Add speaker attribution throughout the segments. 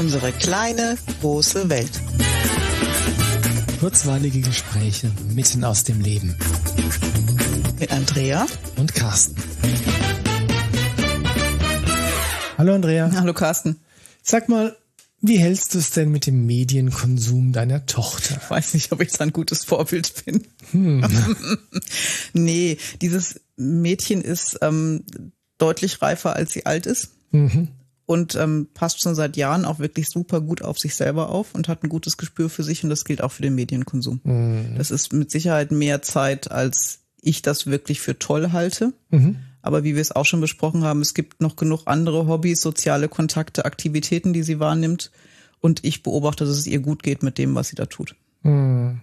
Speaker 1: Unsere kleine, große Welt.
Speaker 2: Kurzweilige Gespräche mitten aus dem Leben.
Speaker 1: Mit Andrea
Speaker 2: und Carsten. Hallo Andrea.
Speaker 1: Hallo Carsten.
Speaker 2: Sag mal, wie hältst du es denn mit dem Medienkonsum deiner Tochter?
Speaker 1: Ich weiß nicht, ob ich da ein gutes Vorbild bin. Hm. nee, dieses Mädchen ist ähm, deutlich reifer, als sie alt ist. Mhm. Und ähm, passt schon seit Jahren auch wirklich super gut auf sich selber auf und hat ein gutes Gespür für sich und das gilt auch für den Medienkonsum. Mhm. Das ist mit Sicherheit mehr Zeit, als ich das wirklich für toll halte. Mhm. Aber wie wir es auch schon besprochen haben, es gibt noch genug andere Hobbys, soziale Kontakte, Aktivitäten, die sie wahrnimmt. Und ich beobachte, dass es ihr gut geht mit dem, was sie da tut. Hm.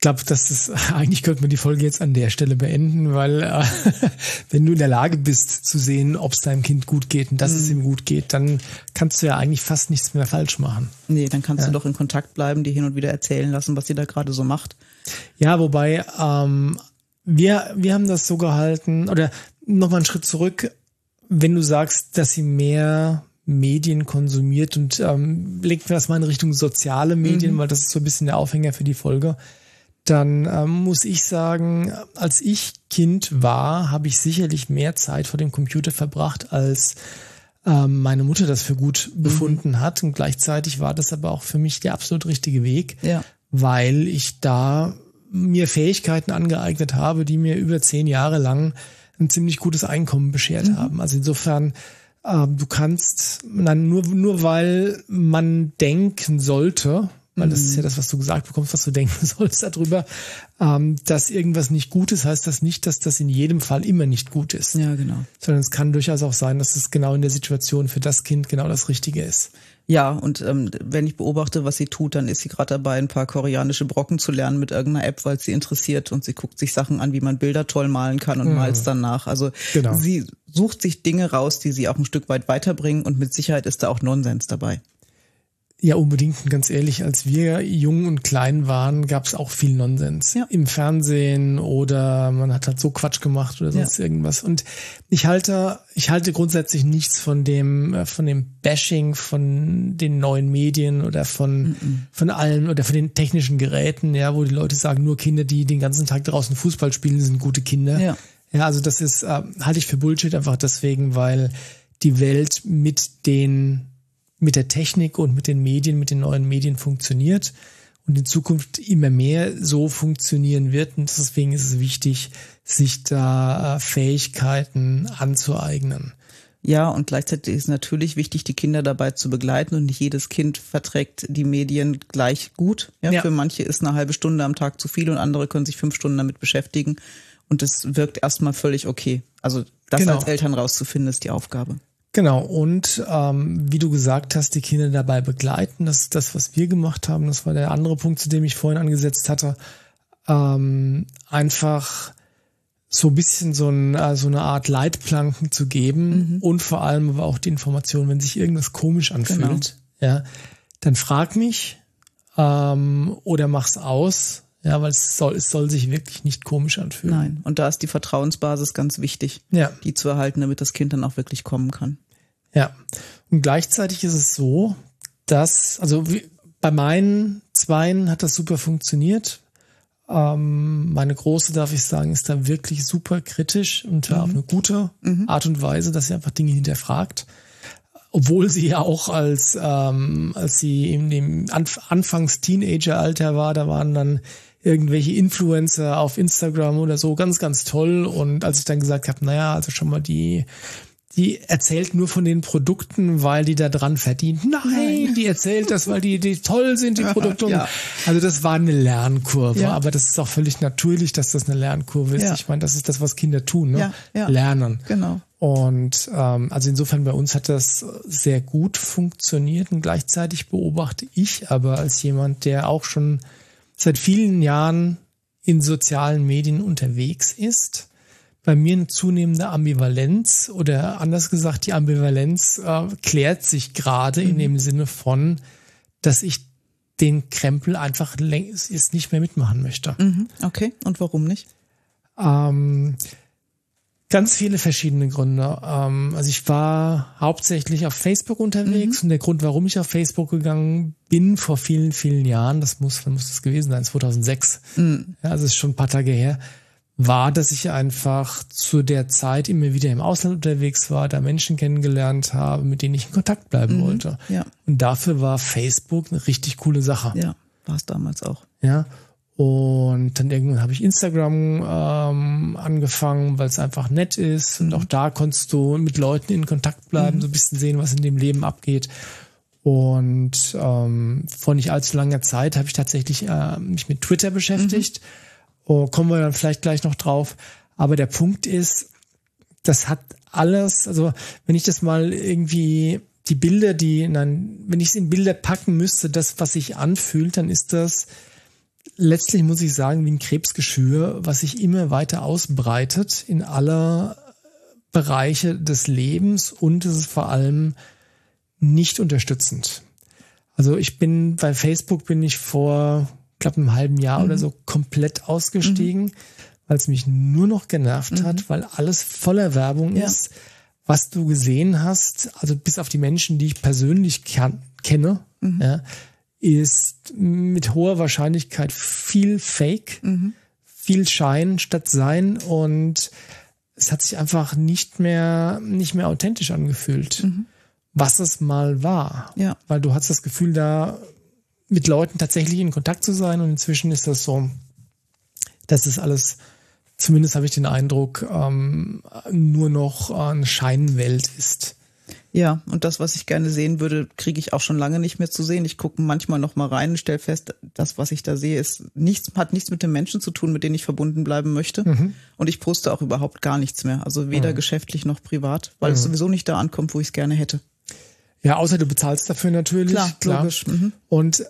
Speaker 2: Ich glaube, dass das eigentlich könnte man die Folge jetzt an der Stelle beenden, weil äh, wenn du in der Lage bist zu sehen, ob es deinem Kind gut geht und dass mhm. es hm. ihm gut geht, dann kannst du ja eigentlich fast nichts mehr falsch machen.
Speaker 1: Nee, dann kannst ja. du doch in Kontakt bleiben, die hin und wieder erzählen lassen, was sie da gerade so macht.
Speaker 2: Ja, wobei ähm, wir, wir haben das so gehalten, oder nochmal einen Schritt zurück, wenn du sagst, dass sie mehr Medien konsumiert und ähm, legt mir das mal in Richtung soziale Medien, mhm. weil das ist so ein bisschen der Aufhänger für die Folge, dann ähm, muss ich sagen, als ich Kind war, habe ich sicherlich mehr Zeit vor dem Computer verbracht, als ähm, meine Mutter das für gut mhm. befunden hat. Und gleichzeitig war das aber auch für mich der absolut richtige Weg, ja. weil ich da mir Fähigkeiten angeeignet habe, die mir über zehn Jahre lang ein ziemlich gutes Einkommen beschert mhm. haben. Also insofern, äh, du kannst, nein, nur, nur weil man denken sollte, weil das ist ja mhm. das, was du gesagt bekommst, was du denken sollst darüber, ähm, dass irgendwas nicht gut ist, heißt das nicht, dass das in jedem Fall immer nicht gut ist.
Speaker 1: Ja, genau.
Speaker 2: Sondern es kann durchaus auch sein, dass es genau in der Situation für das Kind genau das Richtige ist.
Speaker 1: Ja, und ähm, wenn ich beobachte, was sie tut, dann ist sie gerade dabei, ein paar koreanische Brocken zu lernen mit irgendeiner App, weil sie interessiert und sie guckt sich Sachen an, wie man Bilder toll malen kann und mhm. malt es dann nach. Also genau. sie sucht sich Dinge raus, die sie auch ein Stück weit weiterbringen und mit Sicherheit ist da auch Nonsens dabei.
Speaker 2: Ja, unbedingt. Und ganz ehrlich, als wir jung und klein waren, gab es auch viel Nonsens. Ja. Im Fernsehen oder man hat halt so Quatsch gemacht oder sonst ja. irgendwas. Und ich halte, ich halte grundsätzlich nichts von dem, äh, von dem Bashing von den neuen Medien oder von, mm -mm. von allem oder von den technischen Geräten, ja, wo die Leute sagen, nur Kinder, die den ganzen Tag draußen Fußball spielen, sind gute Kinder. Ja. Ja, also das ist, äh, halte ich für Bullshit einfach deswegen, weil die Welt mit den mit der Technik und mit den Medien, mit den neuen Medien funktioniert und in Zukunft immer mehr so funktionieren wird. Und deswegen ist es wichtig, sich da äh, Fähigkeiten anzueignen.
Speaker 1: Ja, und gleichzeitig ist natürlich wichtig, die Kinder dabei zu begleiten und nicht jedes Kind verträgt die Medien gleich gut. Ja, ja. Für manche ist eine halbe Stunde am Tag zu viel und andere können sich fünf Stunden damit beschäftigen. Und das wirkt erstmal völlig okay. Also das genau. als Eltern rauszufinden, ist die Aufgabe.
Speaker 2: Genau, und ähm, wie du gesagt hast, die Kinder dabei begleiten, das ist das, was wir gemacht haben. Das war der andere Punkt, zu dem ich vorhin angesetzt hatte. Ähm, einfach so ein bisschen so, ein, äh, so eine Art Leitplanken zu geben mhm. und vor allem aber auch die Information, wenn sich irgendwas komisch anfühlt, genau. ja, dann frag mich ähm, oder mach's aus ja, weil es soll, es soll sich wirklich nicht komisch anfühlen.
Speaker 1: Nein. Und da ist die Vertrauensbasis ganz wichtig, ja. die zu erhalten, damit das Kind dann auch wirklich kommen kann.
Speaker 2: Ja. Und gleichzeitig ist es so, dass, also bei meinen Zweien hat das super funktioniert. Ähm, meine Große, darf ich sagen, ist da wirklich super kritisch und mhm. auf eine gute mhm. Art und Weise, dass sie einfach Dinge hinterfragt obwohl sie ja auch als ähm, als sie in dem Anf Anfangs Teenageralter war, da waren dann irgendwelche Influencer auf Instagram oder so, ganz, ganz toll. Und als ich dann gesagt habe, naja, also schon mal die, die erzählt nur von den Produkten, weil die da dran verdient. Nein, die erzählt das, weil die, die toll sind, die Produkte. Ja. Also das war eine Lernkurve, ja. aber das ist auch völlig natürlich, dass das eine Lernkurve ist. Ja. Ich meine, das ist das, was Kinder tun, ne? Lernen.
Speaker 1: Genau.
Speaker 2: Und ähm, also insofern bei uns hat das sehr gut funktioniert und gleichzeitig beobachte ich aber als jemand, der auch schon seit vielen Jahren in sozialen Medien unterwegs ist. Bei mir eine zunehmende Ambivalenz oder anders gesagt, die Ambivalenz äh, klärt sich gerade mhm. in dem Sinne von, dass ich den Krempel einfach längst nicht mehr mitmachen möchte.
Speaker 1: Mhm. Okay, und warum nicht?
Speaker 2: Ähm, Ganz viele verschiedene Gründe. Ähm, also ich war hauptsächlich auf Facebook unterwegs mhm. und der Grund, warum ich auf Facebook gegangen bin vor vielen, vielen Jahren, das muss, wann muss das gewesen sein? 2006. Mhm. Ja, also ist schon ein paar Tage her, war, dass ich einfach zu der Zeit immer wieder im Ausland unterwegs war, da Menschen kennengelernt habe, mit denen ich in Kontakt bleiben mhm. wollte.
Speaker 1: Ja.
Speaker 2: Und dafür war Facebook eine richtig coole Sache.
Speaker 1: Ja, war es damals auch.
Speaker 2: Ja. Und dann irgendwann habe ich Instagram ähm, angefangen, weil es einfach nett ist. Und mhm. auch da konntest du mit Leuten in Kontakt bleiben, mhm. so ein bisschen sehen, was in dem Leben abgeht. Und ähm, vor nicht allzu langer Zeit habe ich tatsächlich äh, mich mit Twitter beschäftigt. Mhm. Oh, kommen wir dann vielleicht gleich noch drauf. Aber der Punkt ist, das hat alles, also wenn ich das mal irgendwie die Bilder, die, nein, wenn ich es in Bilder packen müsste, das, was sich anfühlt, dann ist das letztlich muss ich sagen, wie ein Krebsgeschwür, was sich immer weiter ausbreitet in aller Bereiche des Lebens und es ist vor allem nicht unterstützend. Also ich bin bei Facebook bin ich vor, glaube einem halben Jahr mhm. oder so komplett ausgestiegen, mhm. weil es mich nur noch genervt mhm. hat, weil alles voller Werbung ja. ist, was du gesehen hast, also bis auf die Menschen, die ich persönlich kann, kenne, mhm. ja, ist mit hoher Wahrscheinlichkeit viel Fake, mhm. viel Schein statt Sein und es hat sich einfach nicht mehr, nicht mehr authentisch angefühlt, mhm. was es mal war.
Speaker 1: Ja.
Speaker 2: Weil du hast das Gefühl, da mit Leuten tatsächlich in Kontakt zu sein und inzwischen ist das so, dass es alles, zumindest habe ich den Eindruck, ähm, nur noch eine Scheinwelt ist.
Speaker 1: Ja, und das, was ich gerne sehen würde, kriege ich auch schon lange nicht mehr zu sehen. Ich gucke manchmal noch mal rein und stelle fest, das, was ich da sehe, ist nichts, hat nichts mit den Menschen zu tun, mit denen ich verbunden bleiben möchte. Mhm. Und ich poste auch überhaupt gar nichts mehr. Also weder mhm. geschäftlich noch privat, weil mhm. es sowieso nicht da ankommt, wo ich es gerne hätte.
Speaker 2: Ja, außer du bezahlst dafür natürlich.
Speaker 1: Klar, klar. logisch. Mhm.
Speaker 2: Und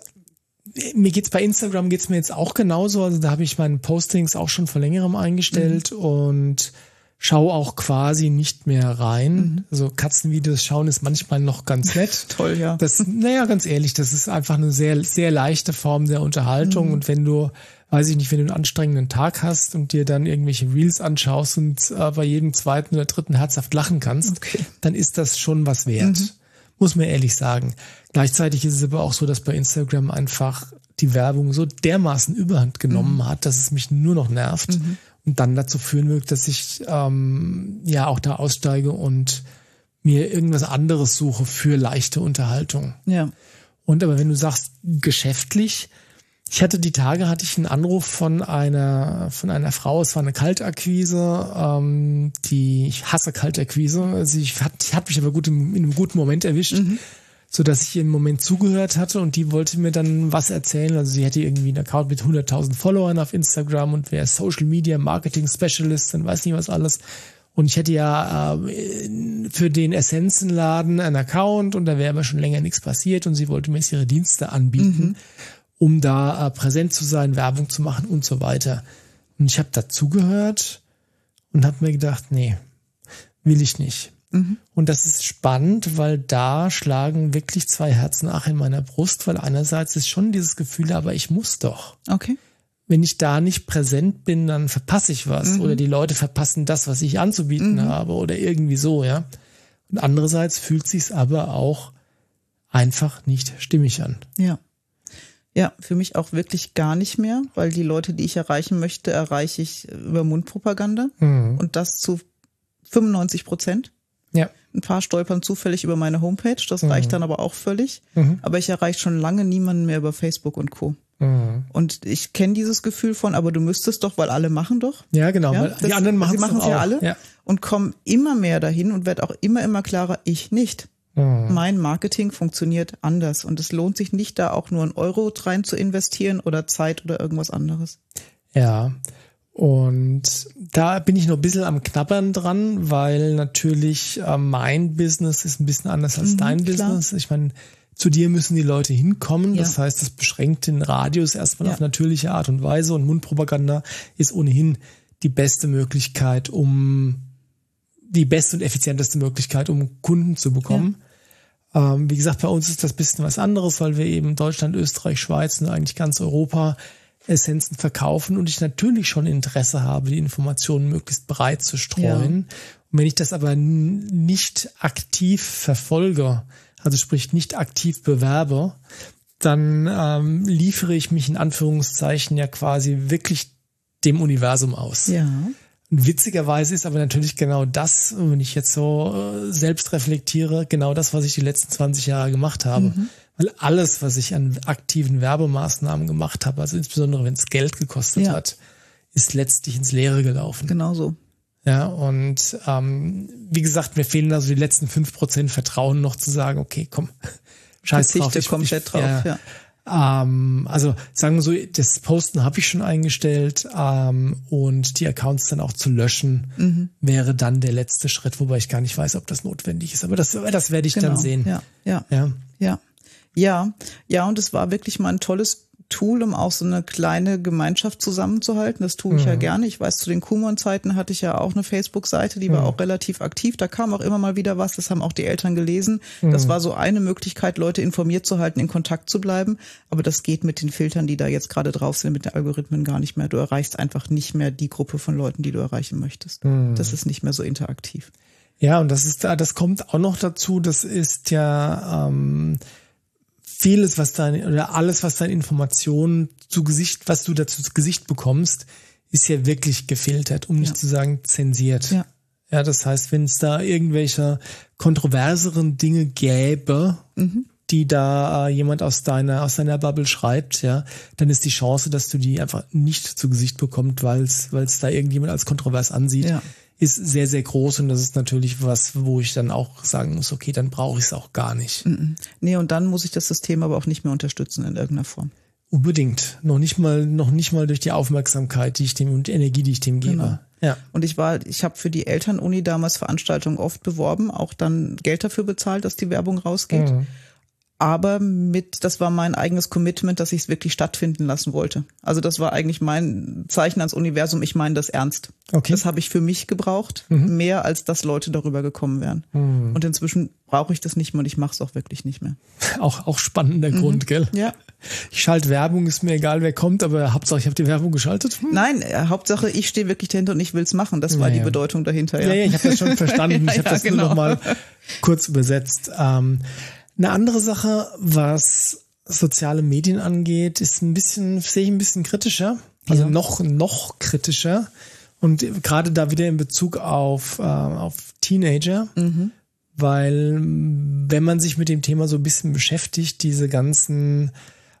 Speaker 2: mir geht's bei Instagram geht's mir jetzt auch genauso. Also da habe ich meine Postings auch schon vor längerem eingestellt mhm. und schau auch quasi nicht mehr rein. Mhm. Also Katzenvideos schauen ist manchmal noch ganz nett.
Speaker 1: Toll, ja.
Speaker 2: Das, naja, ganz ehrlich, das ist einfach eine sehr, sehr leichte Form der Unterhaltung. Mhm. Und wenn du, weiß ich nicht, wenn du einen anstrengenden Tag hast und dir dann irgendwelche Reels anschaust und äh, bei jedem zweiten oder dritten herzhaft lachen kannst, okay. dann ist das schon was wert. Mhm. Muss man ehrlich sagen. Gleichzeitig ist es aber auch so, dass bei Instagram einfach die Werbung so dermaßen überhand genommen mhm. hat, dass es mich nur noch nervt. Mhm dann dazu führen wird, dass ich ähm, ja auch da aussteige und mir irgendwas anderes suche für leichte Unterhaltung.
Speaker 1: Ja.
Speaker 2: Und aber wenn du sagst geschäftlich, ich hatte die Tage hatte ich einen Anruf von einer von einer Frau. Es war eine Kaltakquise. Ähm, die ich hasse Kaltakquise. Sie also hat, hat mich aber gut im, in einem guten Moment erwischt. Mhm so dass ich ihr im Moment zugehört hatte und die wollte mir dann was erzählen. Also sie hätte irgendwie einen Account mit 100.000 Followern auf Instagram und wäre Social Media Marketing Specialist und weiß nicht was alles. Und ich hätte ja äh, für den Essenzenladen einen Account und da wäre aber schon länger nichts passiert und sie wollte mir jetzt ihre Dienste anbieten, mhm. um da äh, präsent zu sein, Werbung zu machen und so weiter. Und ich habe dazugehört und habe mir gedacht, nee, will ich nicht. Mhm. Und das ist spannend, weil da schlagen wirklich zwei Herzen ach in meiner Brust, weil einerseits ist schon dieses Gefühl, aber ich muss doch.
Speaker 1: Okay.
Speaker 2: Wenn ich da nicht präsent bin, dann verpasse ich was mhm. oder die Leute verpassen das, was ich anzubieten mhm. habe oder irgendwie so, ja. Und andererseits fühlt sich's aber auch einfach nicht stimmig an.
Speaker 1: Ja. Ja, für mich auch wirklich gar nicht mehr, weil die Leute, die ich erreichen möchte, erreiche ich über Mundpropaganda mhm. und das zu 95 Prozent.
Speaker 2: Ja.
Speaker 1: Ein paar stolpern zufällig über meine Homepage, das mhm. reicht dann aber auch völlig. Mhm. Aber ich erreiche schon lange niemanden mehr über Facebook und Co. Mhm. Und ich kenne dieses Gefühl von, aber du müsstest doch, weil alle machen doch.
Speaker 2: Ja, genau. Ja,
Speaker 1: das, die anderen machen es ja alle ja. und kommen immer mehr dahin und wird auch immer, immer klarer, ich nicht. Mhm. Mein Marketing funktioniert anders und es lohnt sich nicht, da auch nur einen Euro rein zu investieren oder Zeit oder irgendwas anderes.
Speaker 2: Ja, und da bin ich noch ein bisschen am Knabbern dran, weil natürlich äh, mein Business ist ein bisschen anders als mhm, dein klar. Business. Ich meine, zu dir müssen die Leute hinkommen. Ja. Das heißt, das beschränkt den Radius erstmal ja. auf natürliche Art und Weise und Mundpropaganda ist ohnehin die beste Möglichkeit, um die beste und effizienteste Möglichkeit, um Kunden zu bekommen. Ja. Ähm, wie gesagt, bei uns ist das bisschen was anderes, weil wir eben Deutschland, Österreich, Schweiz und eigentlich ganz Europa Essenzen verkaufen und ich natürlich schon Interesse habe, die Informationen möglichst breit zu streuen. Ja. Und wenn ich das aber nicht aktiv verfolge, also sprich nicht aktiv bewerbe, dann ähm, liefere ich mich in Anführungszeichen ja quasi wirklich dem Universum aus.
Speaker 1: Ja.
Speaker 2: Witzigerweise ist aber natürlich genau das, wenn ich jetzt so äh, selbst reflektiere, genau das, was ich die letzten 20 Jahre gemacht habe. Mhm. Weil alles, was ich an aktiven Werbemaßnahmen gemacht habe, also insbesondere wenn es Geld gekostet ja. hat, ist letztlich ins Leere gelaufen.
Speaker 1: Genau so.
Speaker 2: Ja, und ähm, wie gesagt, mir fehlen also die letzten fünf Prozent Vertrauen noch zu sagen, okay, komm, scheiß
Speaker 1: Verzichte drauf. Ich, komplett ich, drauf, ja. ja.
Speaker 2: Ähm, also sagen wir so, das Posten habe ich schon eingestellt ähm, und die Accounts dann auch zu löschen mhm. wäre dann der letzte Schritt, wobei ich gar nicht weiß, ob das notwendig ist. Aber das, das werde ich genau. dann sehen.
Speaker 1: Ja, ja, ja, ja, ja, ja. Und es war wirklich mal ein tolles Tool, um auch so eine kleine Gemeinschaft zusammenzuhalten. Das tue ich mhm. ja gerne. Ich weiß, zu den Kumon-Zeiten hatte ich ja auch eine Facebook-Seite, die war mhm. auch relativ aktiv. Da kam auch immer mal wieder was. Das haben auch die Eltern gelesen. Mhm. Das war so eine Möglichkeit, Leute informiert zu halten, in Kontakt zu bleiben. Aber das geht mit den Filtern, die da jetzt gerade drauf sind, mit den Algorithmen gar nicht mehr. Du erreichst einfach nicht mehr die Gruppe von Leuten, die du erreichen möchtest. Mhm. Das ist nicht mehr so interaktiv.
Speaker 2: Ja, und das ist da, das kommt auch noch dazu. Das ist ja ähm, vieles, was dein, oder alles, was deine Informationen zu Gesicht, was du dazu zu Gesicht bekommst, ist ja wirklich gefiltert, um nicht ja. zu sagen zensiert. Ja. Ja, das heißt, wenn es da irgendwelche kontroverseren Dinge gäbe, mhm. Die da äh, jemand aus deiner aus deiner Bubble schreibt, ja, dann ist die Chance, dass du die einfach nicht zu Gesicht bekommst, weil es weil es da irgendjemand als kontrovers ansieht, ja ist sehr, sehr groß und das ist natürlich was, wo ich dann auch sagen muss, okay, dann brauche ich es auch gar nicht.
Speaker 1: Nee, und dann muss ich das System aber auch nicht mehr unterstützen in irgendeiner Form.
Speaker 2: Unbedingt. Noch nicht mal, noch nicht mal durch die Aufmerksamkeit, die ich dem und die Energie, die ich dem gebe. Genau.
Speaker 1: Ja. Und ich war, ich habe für die Elternuni damals Veranstaltungen oft beworben, auch dann Geld dafür bezahlt, dass die Werbung rausgeht. Mhm aber mit, das war mein eigenes Commitment, dass ich es wirklich stattfinden lassen wollte. Also das war eigentlich mein Zeichen ans Universum, ich meine das ernst. Okay. Das habe ich für mich gebraucht, mhm. mehr als dass Leute darüber gekommen wären. Mhm. Und inzwischen brauche ich das nicht mehr und ich mache es auch wirklich nicht mehr.
Speaker 2: Auch, auch spannender mhm. Grund, gell?
Speaker 1: Ja.
Speaker 2: Ich schalte Werbung, ist mir egal, wer kommt, aber Hauptsache, ich habe die Werbung geschaltet.
Speaker 1: Hm. Nein, äh, Hauptsache, ich stehe wirklich dahinter und ich will's machen. Das war ja, die Bedeutung dahinter.
Speaker 2: Ja, ja, ja ich habe das schon verstanden. ja, ich habe das genau. nur noch mal kurz übersetzt. Ähm, eine andere Sache, was soziale Medien angeht, ist ein bisschen, sehe ich ein bisschen kritischer. Also ja. noch, noch kritischer. Und gerade da wieder in Bezug auf, äh, auf Teenager. Mhm. Weil, wenn man sich mit dem Thema so ein bisschen beschäftigt, diese ganzen,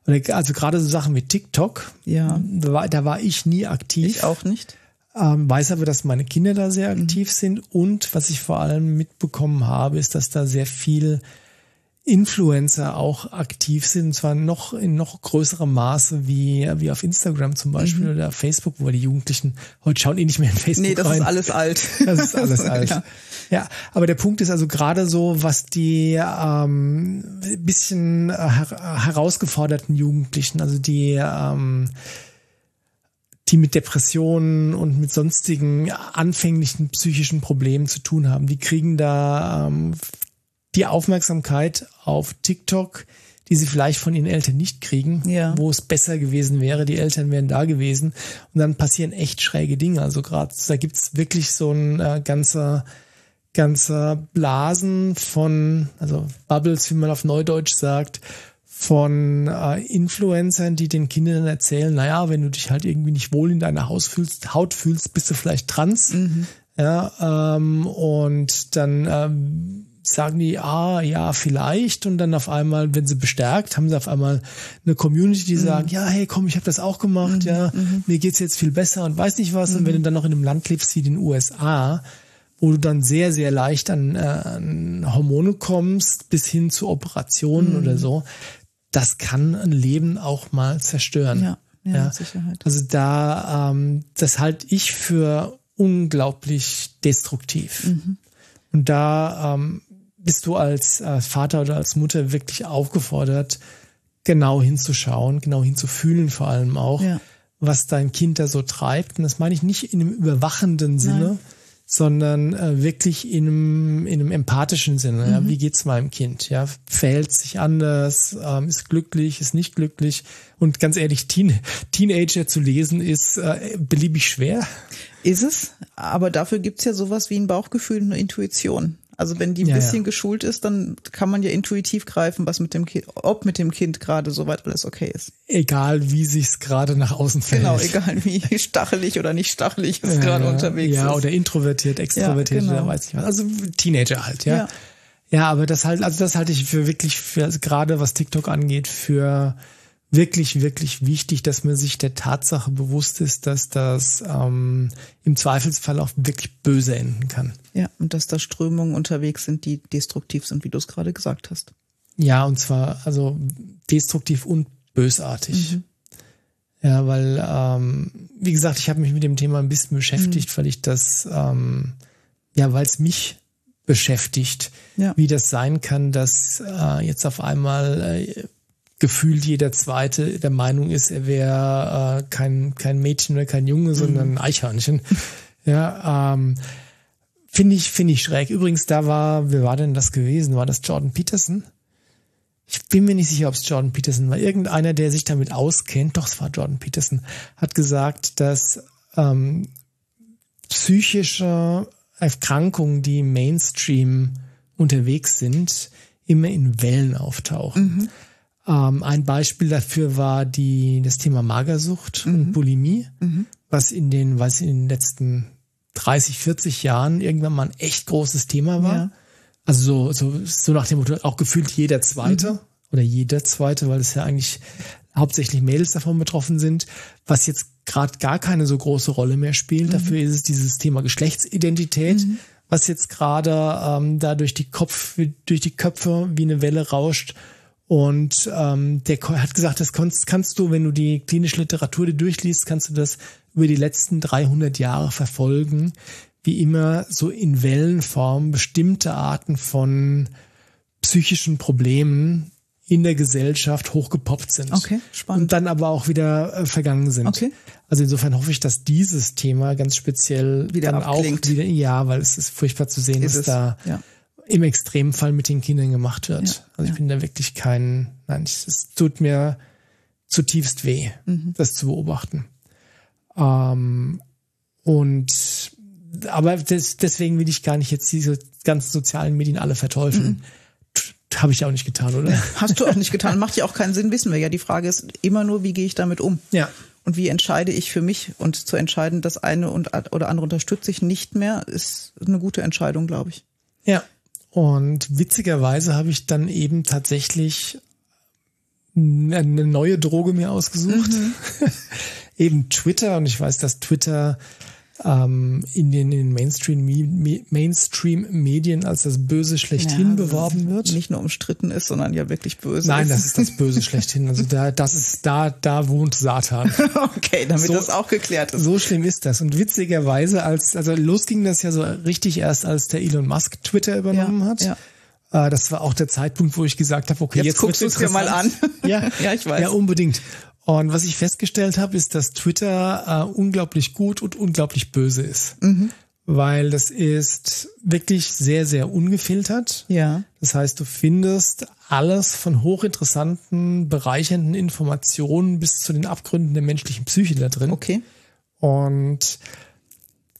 Speaker 2: also gerade so Sachen wie TikTok,
Speaker 1: ja.
Speaker 2: da war, da war ich nie aktiv.
Speaker 1: Ich auch nicht.
Speaker 2: Ähm, weiß aber, dass meine Kinder da sehr mhm. aktiv mhm. sind und was ich vor allem mitbekommen habe, ist, dass da sehr viel Influencer auch aktiv sind, und zwar noch in noch größerem Maße wie, wie auf Instagram zum Beispiel mhm. oder Facebook, wo die Jugendlichen heute schauen eh nicht mehr in Facebook
Speaker 1: Nee, das
Speaker 2: rein.
Speaker 1: ist alles alt.
Speaker 2: Das ist alles alt. Ja. ja, aber der Punkt ist also gerade so, was die ähm, bisschen her herausgeforderten Jugendlichen, also die ähm, die mit Depressionen und mit sonstigen anfänglichen psychischen Problemen zu tun haben. Die kriegen da ähm, die Aufmerksamkeit auf TikTok, die sie vielleicht von ihren Eltern nicht kriegen, ja. wo es besser gewesen wäre, die Eltern wären da gewesen und dann passieren echt schräge Dinge. Also gerade da gibt's wirklich so ein äh, ganzer ganzer Blasen von, also Bubbles, wie man auf Neudeutsch sagt, von äh, Influencern, die den Kindern erzählen, naja, wenn du dich halt irgendwie nicht wohl in deiner Haus fühlst, Haut fühlst, bist du vielleicht trans. Mhm. Ja, ähm, und dann ähm, sagen die, ah, ja, vielleicht. Und dann auf einmal, wenn sie bestärkt, haben sie auf einmal eine Community, die mhm. sagen, ja, hey, komm, ich habe das auch gemacht, mhm. ja, mhm. mir geht's jetzt viel besser und weiß nicht was. Und wenn mhm. du dann noch in einem Land lebst wie den USA, wo du dann sehr, sehr leicht an, äh, an Hormone kommst, bis hin zu Operationen oder mhm. so, das kann ein Leben auch mal zerstören.
Speaker 1: Ja, ja, ja. Sicherheit.
Speaker 2: Also da, ähm, das halte ich für unglaublich destruktiv. Mhm. Und da ähm, bist du als Vater oder als Mutter wirklich aufgefordert, genau hinzuschauen, genau hinzufühlen vor allem auch, ja. was dein Kind da so treibt. Und das meine ich nicht in einem überwachenden Sinne, Nein. sondern äh, wirklich in einem, in einem empathischen Sinne. Mhm. Ja, wie geht's meinem Kind? Ja, verhält sich anders, ähm, ist glücklich, ist nicht glücklich. Und ganz ehrlich, Teen, Teenager zu lesen ist äh, beliebig schwer.
Speaker 1: Ist es, aber dafür gibt's ja sowas wie ein Bauchgefühl, eine Intuition. Also wenn die ein ja, bisschen ja. geschult ist, dann kann man ja intuitiv greifen, was mit dem Kind, ob mit dem Kind gerade soweit alles okay ist.
Speaker 2: Egal, wie sich's gerade nach außen fällt.
Speaker 1: Genau, egal wie stachelig oder nicht stachelig es ja, gerade unterwegs
Speaker 2: ja,
Speaker 1: ist.
Speaker 2: Ja, oder introvertiert, extrovertiert, genau. oder weiß ich was. Also Teenager halt, ja. ja. aber das halt, also das halte ich für wirklich, für, also gerade was TikTok angeht, für wirklich, wirklich wichtig, dass man sich der Tatsache bewusst ist, dass das ähm, im Zweifelsfall auch wirklich böse enden kann.
Speaker 1: Ja, und dass da Strömungen unterwegs sind, die destruktiv sind, wie du es gerade gesagt hast.
Speaker 2: Ja, und zwar also destruktiv und bösartig. Mhm. Ja, weil, ähm, wie gesagt, ich habe mich mit dem Thema ein bisschen beschäftigt, mhm. weil ich das, ähm, ja, weil es mich beschäftigt, ja. wie das sein kann, dass äh, jetzt auf einmal äh, gefühlt jeder Zweite der Meinung ist, er wäre äh, kein, kein Mädchen oder kein Junge, sondern ein Eichhörnchen. ja, ähm, finde ich, finde ich schräg. Übrigens, da war, wer war denn das gewesen? War das Jordan Peterson? Ich bin mir nicht sicher, ob es Jordan Peterson war. Irgendeiner, der sich damit auskennt, doch, es war Jordan Peterson, hat gesagt, dass ähm, psychische Erkrankungen, die im Mainstream unterwegs sind, immer in Wellen auftauchen. Mhm. Ähm, ein Beispiel dafür war die, das Thema Magersucht mhm. und Bulimie, mhm. was in den, was in den letzten 30, 40 Jahren irgendwann mal ein echt großes Thema war. Ja. Also so, so, so nach dem Motto, auch gefühlt jeder Zweite mhm. oder jeder Zweite, weil es ja eigentlich hauptsächlich Mädels davon betroffen sind, was jetzt gerade gar keine so große Rolle mehr spielt. Mhm. Dafür ist es dieses Thema Geschlechtsidentität, mhm. was jetzt gerade ähm, da durch die Kopf, durch die Köpfe wie eine Welle rauscht und ähm, der hat gesagt, das kannst, kannst du, wenn du die klinische Literatur dir durchliest, kannst du das über die letzten 300 Jahre verfolgen, wie immer so in Wellenform bestimmte Arten von psychischen Problemen in der Gesellschaft hochgepoppt sind.
Speaker 1: Okay, spannend.
Speaker 2: Und dann aber auch wieder äh, vergangen sind.
Speaker 1: Okay.
Speaker 2: Also insofern hoffe ich, dass dieses Thema ganz speziell
Speaker 1: wieder
Speaker 2: dann
Speaker 1: abklingt.
Speaker 2: auch wieder, ja, weil es ist furchtbar zu sehen, ist dass es. da ja im Extremfall mit den Kindern gemacht wird. Ja, also ich ja. bin da wirklich kein, nein, es tut mir zutiefst weh, mhm. das zu beobachten. Ähm, und aber das, deswegen will ich gar nicht jetzt diese ganzen sozialen Medien alle verteufeln. Mhm. Habe ich auch nicht getan, oder?
Speaker 1: Hast du auch nicht getan. Macht ja auch keinen Sinn, wissen wir ja. Die Frage ist immer nur, wie gehe ich damit um?
Speaker 2: Ja.
Speaker 1: Und wie entscheide ich für mich? Und zu entscheiden, das eine und, oder andere unterstütze ich nicht mehr, ist eine gute Entscheidung, glaube ich.
Speaker 2: Ja. Und witzigerweise habe ich dann eben tatsächlich eine neue Droge mir ausgesucht. Mhm. eben Twitter. Und ich weiß, dass Twitter ähm, in den, in den Mainstream-Medien Mainstream als das Böse schlechthin ja, beworben wird.
Speaker 1: Nicht nur umstritten ist, sondern ja wirklich böse.
Speaker 2: Nein, ist. das ist das Böse schlechthin. Also da, das ist da, da wohnt Satan.
Speaker 1: okay, damit so, das auch geklärt ist.
Speaker 2: So schlimm ist das. Und witzigerweise, als, also los ging das ja so richtig erst, als der Elon Musk Twitter übernommen
Speaker 1: ja,
Speaker 2: hat.
Speaker 1: Ja.
Speaker 2: Äh, das war auch der Zeitpunkt, wo ich gesagt habe, okay, jetzt,
Speaker 1: jetzt guckst du es dir mal an.
Speaker 2: Ja, ja, ich weiß. Ja, unbedingt. Und was ich festgestellt habe, ist, dass Twitter äh, unglaublich gut und unglaublich böse ist. Mhm. Weil das ist wirklich sehr, sehr ungefiltert.
Speaker 1: Ja.
Speaker 2: Das heißt, du findest alles von hochinteressanten, bereichernden Informationen bis zu den Abgründen der menschlichen Psyche da drin.
Speaker 1: Okay.
Speaker 2: Und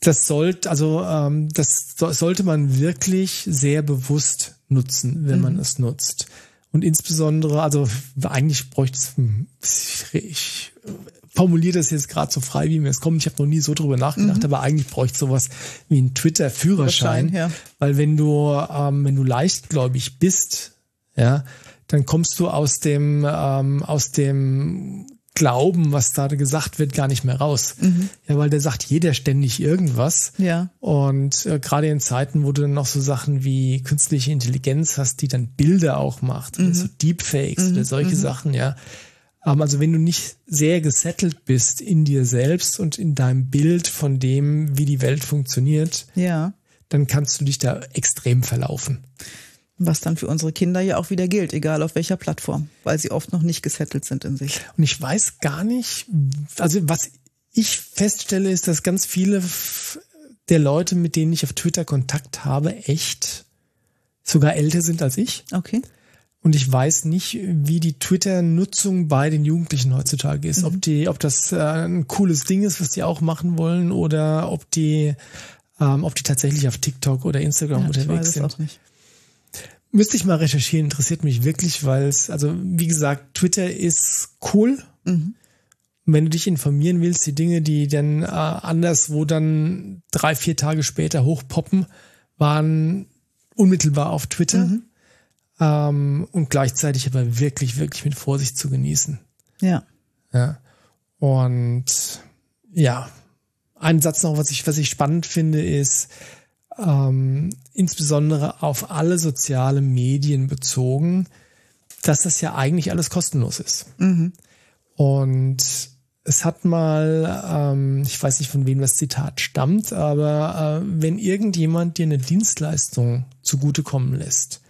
Speaker 2: das sollte, also ähm, das sollte man wirklich sehr bewusst nutzen, wenn mhm. man es nutzt. Und insbesondere, also eigentlich bräuchte es, ich formuliere das jetzt gerade so frei, wie mir es kommt. Ich habe noch nie so drüber nachgedacht, mhm. aber eigentlich bräuchte sowas wie ein Twitter-Führerschein.
Speaker 1: Ja.
Speaker 2: Weil wenn du, ähm, wenn du leichtgläubig bist, ja, dann kommst du aus dem, ähm, aus dem Glauben, was da gesagt wird, gar nicht mehr raus. Mhm. Ja, weil der sagt jeder ständig irgendwas.
Speaker 1: Ja.
Speaker 2: Und äh, gerade in Zeiten, wo du dann noch so Sachen wie künstliche Intelligenz hast, die dann Bilder auch macht, mhm. so Deepfakes mhm. oder solche mhm. Sachen, ja. Aber also wenn du nicht sehr gesettelt bist in dir selbst und in deinem Bild von dem, wie die Welt funktioniert,
Speaker 1: ja.
Speaker 2: dann kannst du dich da extrem verlaufen.
Speaker 1: Was dann für unsere Kinder ja auch wieder gilt, egal auf welcher Plattform, weil sie oft noch nicht gesettelt sind in sich.
Speaker 2: Und ich weiß gar nicht, also was ich feststelle, ist, dass ganz viele der Leute, mit denen ich auf Twitter Kontakt habe, echt sogar älter sind als ich.
Speaker 1: Okay.
Speaker 2: Und ich weiß nicht, wie die Twitter-Nutzung bei den Jugendlichen heutzutage ist. Mhm. Ob die, ob das äh, ein cooles Ding ist, was die auch machen wollen, oder ob die, ähm, ob die tatsächlich auf TikTok oder Instagram ja, unterwegs sind. Müsste ich mal recherchieren, interessiert mich wirklich, weil es, also wie gesagt, Twitter ist cool. Mhm. Wenn du dich informieren willst, die Dinge, die dann äh, anderswo dann drei, vier Tage später hochpoppen, waren unmittelbar auf Twitter. Mhm ähm, und gleichzeitig aber wirklich, wirklich mit Vorsicht zu genießen.
Speaker 1: Ja.
Speaker 2: Ja. Und ja, ein Satz noch, was ich, was ich spannend finde, ist ähm, insbesondere auf alle soziale Medien bezogen, dass das ja eigentlich alles kostenlos ist. Mhm. Und es hat mal, ähm, ich weiß nicht von wem das Zitat stammt, aber äh, wenn irgendjemand dir eine Dienstleistung zugutekommen lässt,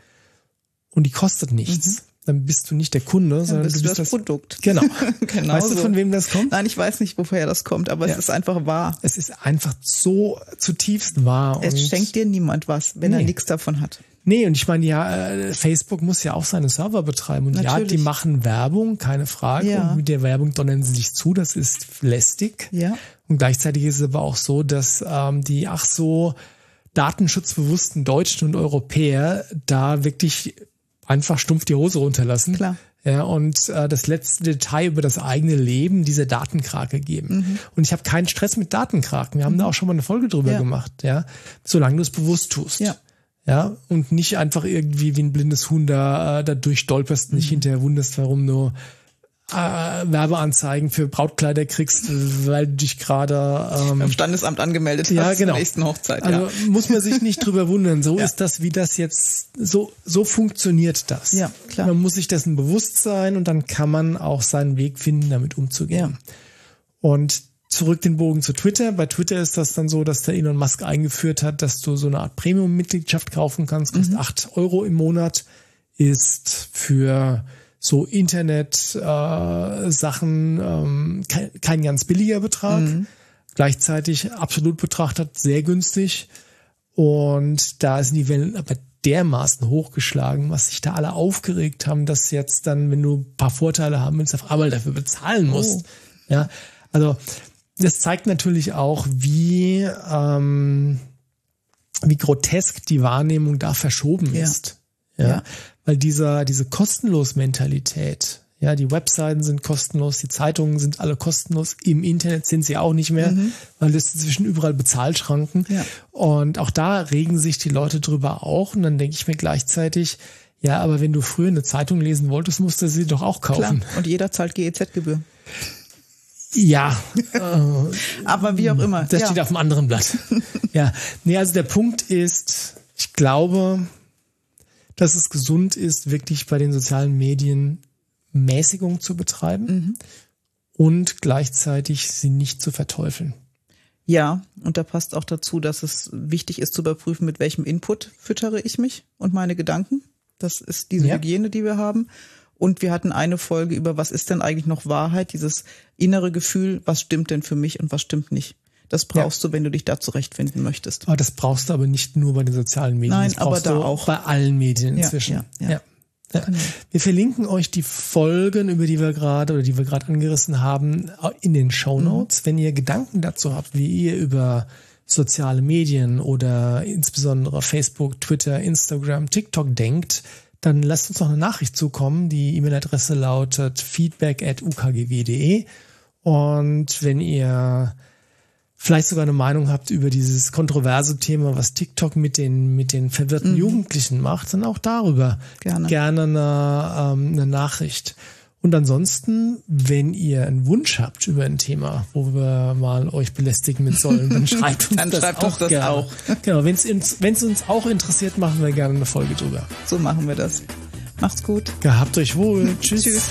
Speaker 2: und die kostet nichts. Mhm. Dann bist du nicht der Kunde, sondern
Speaker 1: bist
Speaker 2: du
Speaker 1: bist das, das Produkt.
Speaker 2: Genau. genau weißt so. du, von wem das kommt?
Speaker 1: Nein, ich weiß nicht, woher das kommt, aber ja. es ist einfach wahr.
Speaker 2: Es ist einfach so zutiefst wahr.
Speaker 1: Es schenkt dir niemand was, wenn nee. er nichts davon hat.
Speaker 2: Nee, und ich meine, ja, äh, Facebook muss ja auch seine Server betreiben. Und Natürlich. ja, die machen Werbung, keine Frage. Ja. Und mit der Werbung donnern sie sich zu, das ist lästig.
Speaker 1: Ja.
Speaker 2: Und gleichzeitig ist es aber auch so, dass ähm, die ach so datenschutzbewussten Deutschen und Europäer da wirklich einfach stumpf die Hose runterlassen.
Speaker 1: Klar.
Speaker 2: Ja, und äh, das letzte Detail über das eigene Leben diese Datenkrake geben. Mhm. Und ich habe keinen Stress mit Datenkraken. Wir haben mhm. da auch schon mal eine Folge drüber ja. gemacht, ja. Solange du es bewusst tust.
Speaker 1: Ja.
Speaker 2: Ja, und nicht einfach irgendwie wie ein blindes Huhn da, äh, da durchdolperst, mhm. nicht hinterher wunderst, warum du äh, Werbeanzeigen für Brautkleider kriegst, weil du dich gerade
Speaker 1: ähm, beim Standesamt angemeldet
Speaker 2: ja, hast genau.
Speaker 1: zur nächsten Hochzeit.
Speaker 2: Also ja. muss man sich nicht drüber wundern. So ja. ist das, wie das jetzt, so, so funktioniert das.
Speaker 1: Ja, klar.
Speaker 2: Man muss sich dessen bewusst sein und dann kann man auch seinen Weg finden, damit umzugehen. Ja. Und zurück den Bogen zu Twitter. Bei Twitter ist das dann so, dass der Elon Musk eingeführt hat, dass du so eine Art Premium-Mitgliedschaft kaufen kannst, kostet mhm. acht Euro im Monat, ist für so Internet-Sachen äh, ähm, kein, kein ganz billiger Betrag. Mhm. Gleichzeitig absolut betrachtet sehr günstig. Und da sind die Wellen aber dermaßen hochgeschlagen, was sich da alle aufgeregt haben, dass jetzt dann, wenn du ein paar Vorteile haben willst, auf einmal dafür bezahlen musst. Oh. Ja, also das zeigt natürlich auch, wie ähm, wie grotesk die Wahrnehmung da verschoben ja. ist. Ja. ja weil dieser, diese kostenlos Mentalität, ja, die Webseiten sind kostenlos, die Zeitungen sind alle kostenlos, im Internet sind sie auch nicht mehr, mhm. weil es zwischen überall Bezahlschranken. Ja. Und auch da regen sich die Leute drüber auch. Und dann denke ich mir gleichzeitig, ja, aber wenn du früher eine Zeitung lesen wolltest, musst du sie doch auch kaufen.
Speaker 1: Klar. Und jeder zahlt GEZ-Gebühr.
Speaker 2: Ja.
Speaker 1: aber wie auch immer.
Speaker 2: Das
Speaker 1: ja.
Speaker 2: steht auf einem anderen Blatt. ja. Nee, also der Punkt ist, ich glaube, dass es gesund ist, wirklich bei den sozialen Medien Mäßigung zu betreiben mhm. und gleichzeitig sie nicht zu verteufeln.
Speaker 1: Ja, und da passt auch dazu, dass es wichtig ist zu überprüfen, mit welchem Input füttere ich mich und meine Gedanken. Das ist diese ja. Hygiene, die wir haben. Und wir hatten eine Folge über, was ist denn eigentlich noch Wahrheit, dieses innere Gefühl, was stimmt denn für mich und was stimmt nicht. Das brauchst ja. du, wenn du dich da zurechtfinden möchtest.
Speaker 2: Aber das brauchst du aber nicht nur bei den sozialen Medien.
Speaker 1: Nein, aber da auch.
Speaker 2: Bei allen Medien inzwischen.
Speaker 1: Ja, ja, ja.
Speaker 2: ja. Genau. Wir verlinken euch die Folgen, über die wir gerade oder die wir gerade angerissen haben, in den Show Notes. Mhm. Wenn ihr Gedanken dazu habt, wie ihr über soziale Medien oder insbesondere Facebook, Twitter, Instagram, TikTok denkt, dann lasst uns noch eine Nachricht zukommen. Die E-Mail-Adresse lautet feedback at ukgw.de. Und wenn ihr vielleicht sogar eine Meinung habt über dieses kontroverse Thema, was TikTok mit den, mit den verwirrten mhm. Jugendlichen macht, dann auch darüber
Speaker 1: gerne,
Speaker 2: gerne eine, ähm, eine Nachricht. Und ansonsten, wenn ihr einen Wunsch habt über ein Thema, wo wir mal euch belästigen mit sollen, dann schreibt uns
Speaker 1: dann
Speaker 2: das,
Speaker 1: schreibt
Speaker 2: auch,
Speaker 1: uns das
Speaker 2: gerne.
Speaker 1: auch.
Speaker 2: Genau, wenn es uns auch interessiert, machen wir gerne eine Folge drüber.
Speaker 1: So machen wir das. Macht's gut.
Speaker 2: Gehabt euch wohl. Tschüss. Tschüss.